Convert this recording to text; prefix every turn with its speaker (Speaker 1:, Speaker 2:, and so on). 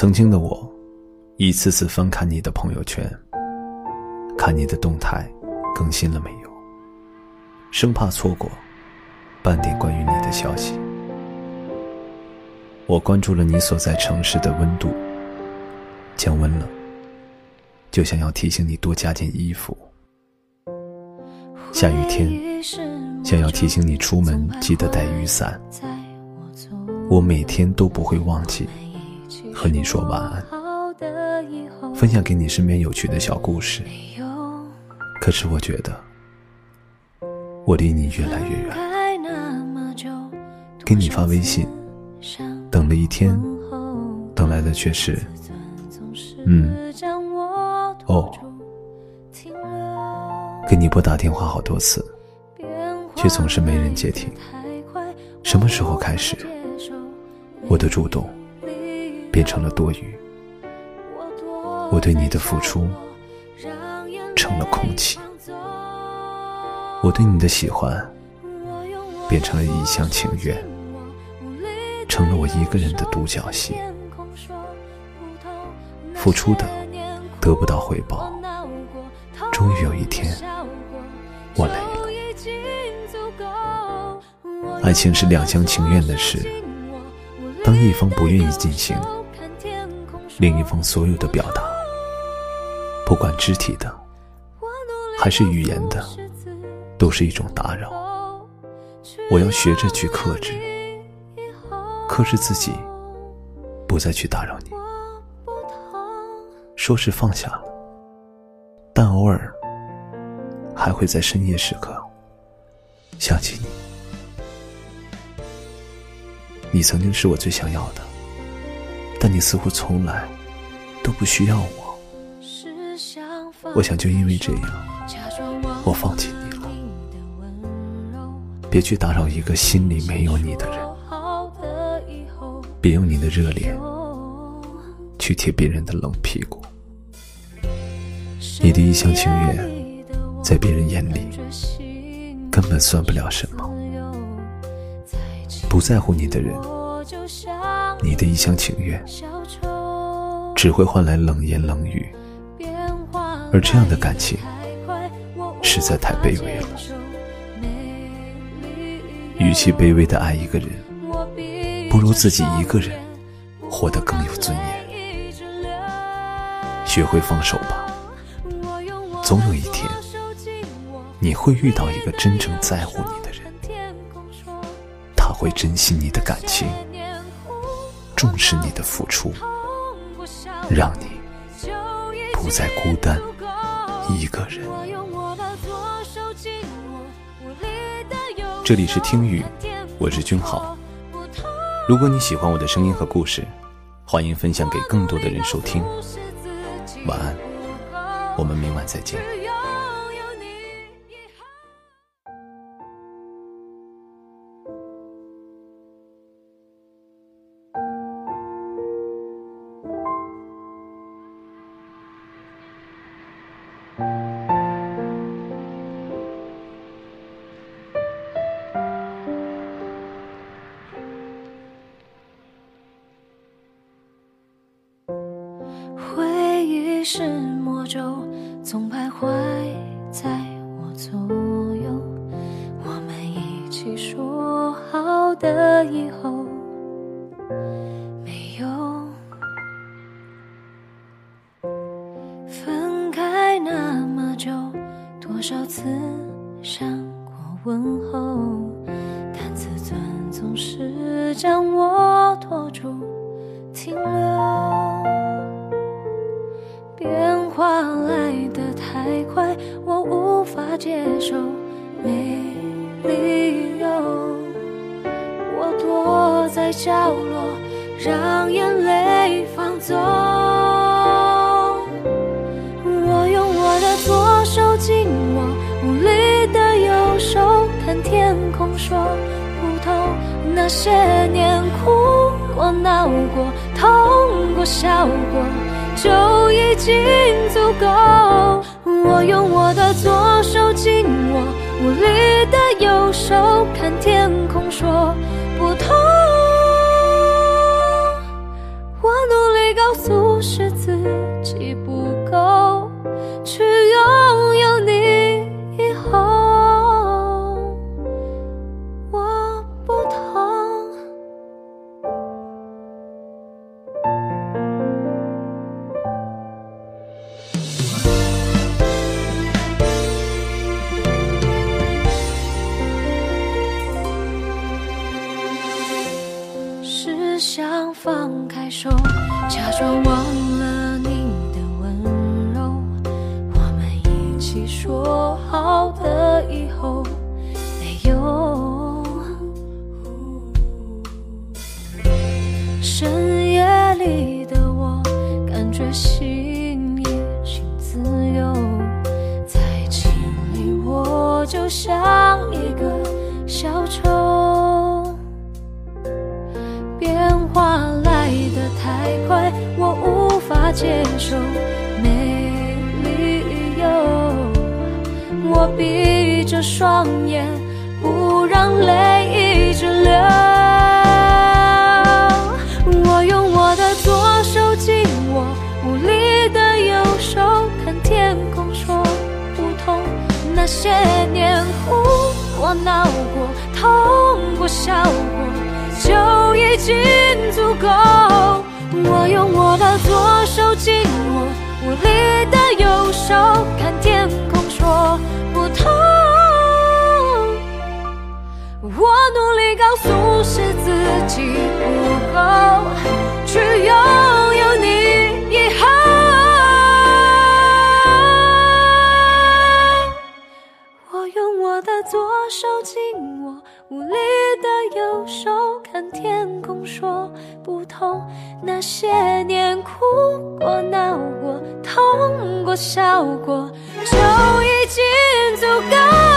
Speaker 1: 曾经的我，一次次翻看你的朋友圈，看你的动态，更新了没有，生怕错过半点关于你的消息。我关注了你所在城市的温度，降温了，就想要提醒你多加件衣服。下雨天，想要提醒你出门记得带雨伞。我每天都不会忘记。和你说晚安，分享给你身边有趣的小故事。可是我觉得，我离你越来越远。给你发微信，等了一天，等来的却是，嗯，哦。给你拨打电话好多次，却总是没人接听。什么时候开始，我的主动？变成了多余，我对你的付出成了空气，我对你的喜欢变成了一厢情愿，成了我一个人的独角戏。付出的得不到回报，终于有一天我累了。爱情是两厢情愿的事，当一方不愿意进行。另一方所有的表达，不管肢体的还是语言的，都是一种打扰。我要学着去克制，克制自己，不再去打扰你。说是放下了，但偶尔还会在深夜时刻想起你。你曾经是我最想要的。但你似乎从来都不需要我，我想就因为这样，我放弃你了。别去打扰一个心里没有你的人，别用你的热脸去贴别人的冷屁股。你的一厢情愿，在别人眼里根本算不了什么。不在乎你的人。你的一厢情愿，只会换来冷言冷语，而这样的感情实在太卑微了。与其卑微的爱一个人，不如自己一个人活得更有尊严。学会放手吧，总有一天你会遇到一个真正在乎你的人，他会珍惜你的感情。重视你的付出，让你不再孤单一个人。这里是听雨，我是君豪。如果你喜欢我的声音和故事，欢迎分享给更多的人收听。晚安，我们明晚再见。
Speaker 2: 是魔咒，总徘徊在我左右。我们一起说好的以后，没有分开那么久，多少次想过问候，但自尊总是将我拖住，停留。来得太快，我无法接受，没理由。我躲在角落，让眼泪放纵。我用我的左手紧握无力的右手，看天空说不透。那些年哭过、闹过、痛过、笑过。就已经足够。用我的左手紧握无力的右手，看天空说不通。我努力告诉是自己。中没理由。我闭着双眼，不让泪一直流。我用我的左手紧握，无力的右手看天空说不通。那些年哭过闹过，痛过笑过，就已经足够。我用我的左手紧。拥有你以后。我用我的左手紧握无力的右手，看天空说不痛。那些年哭过、闹过、痛过、笑过，就已经足够。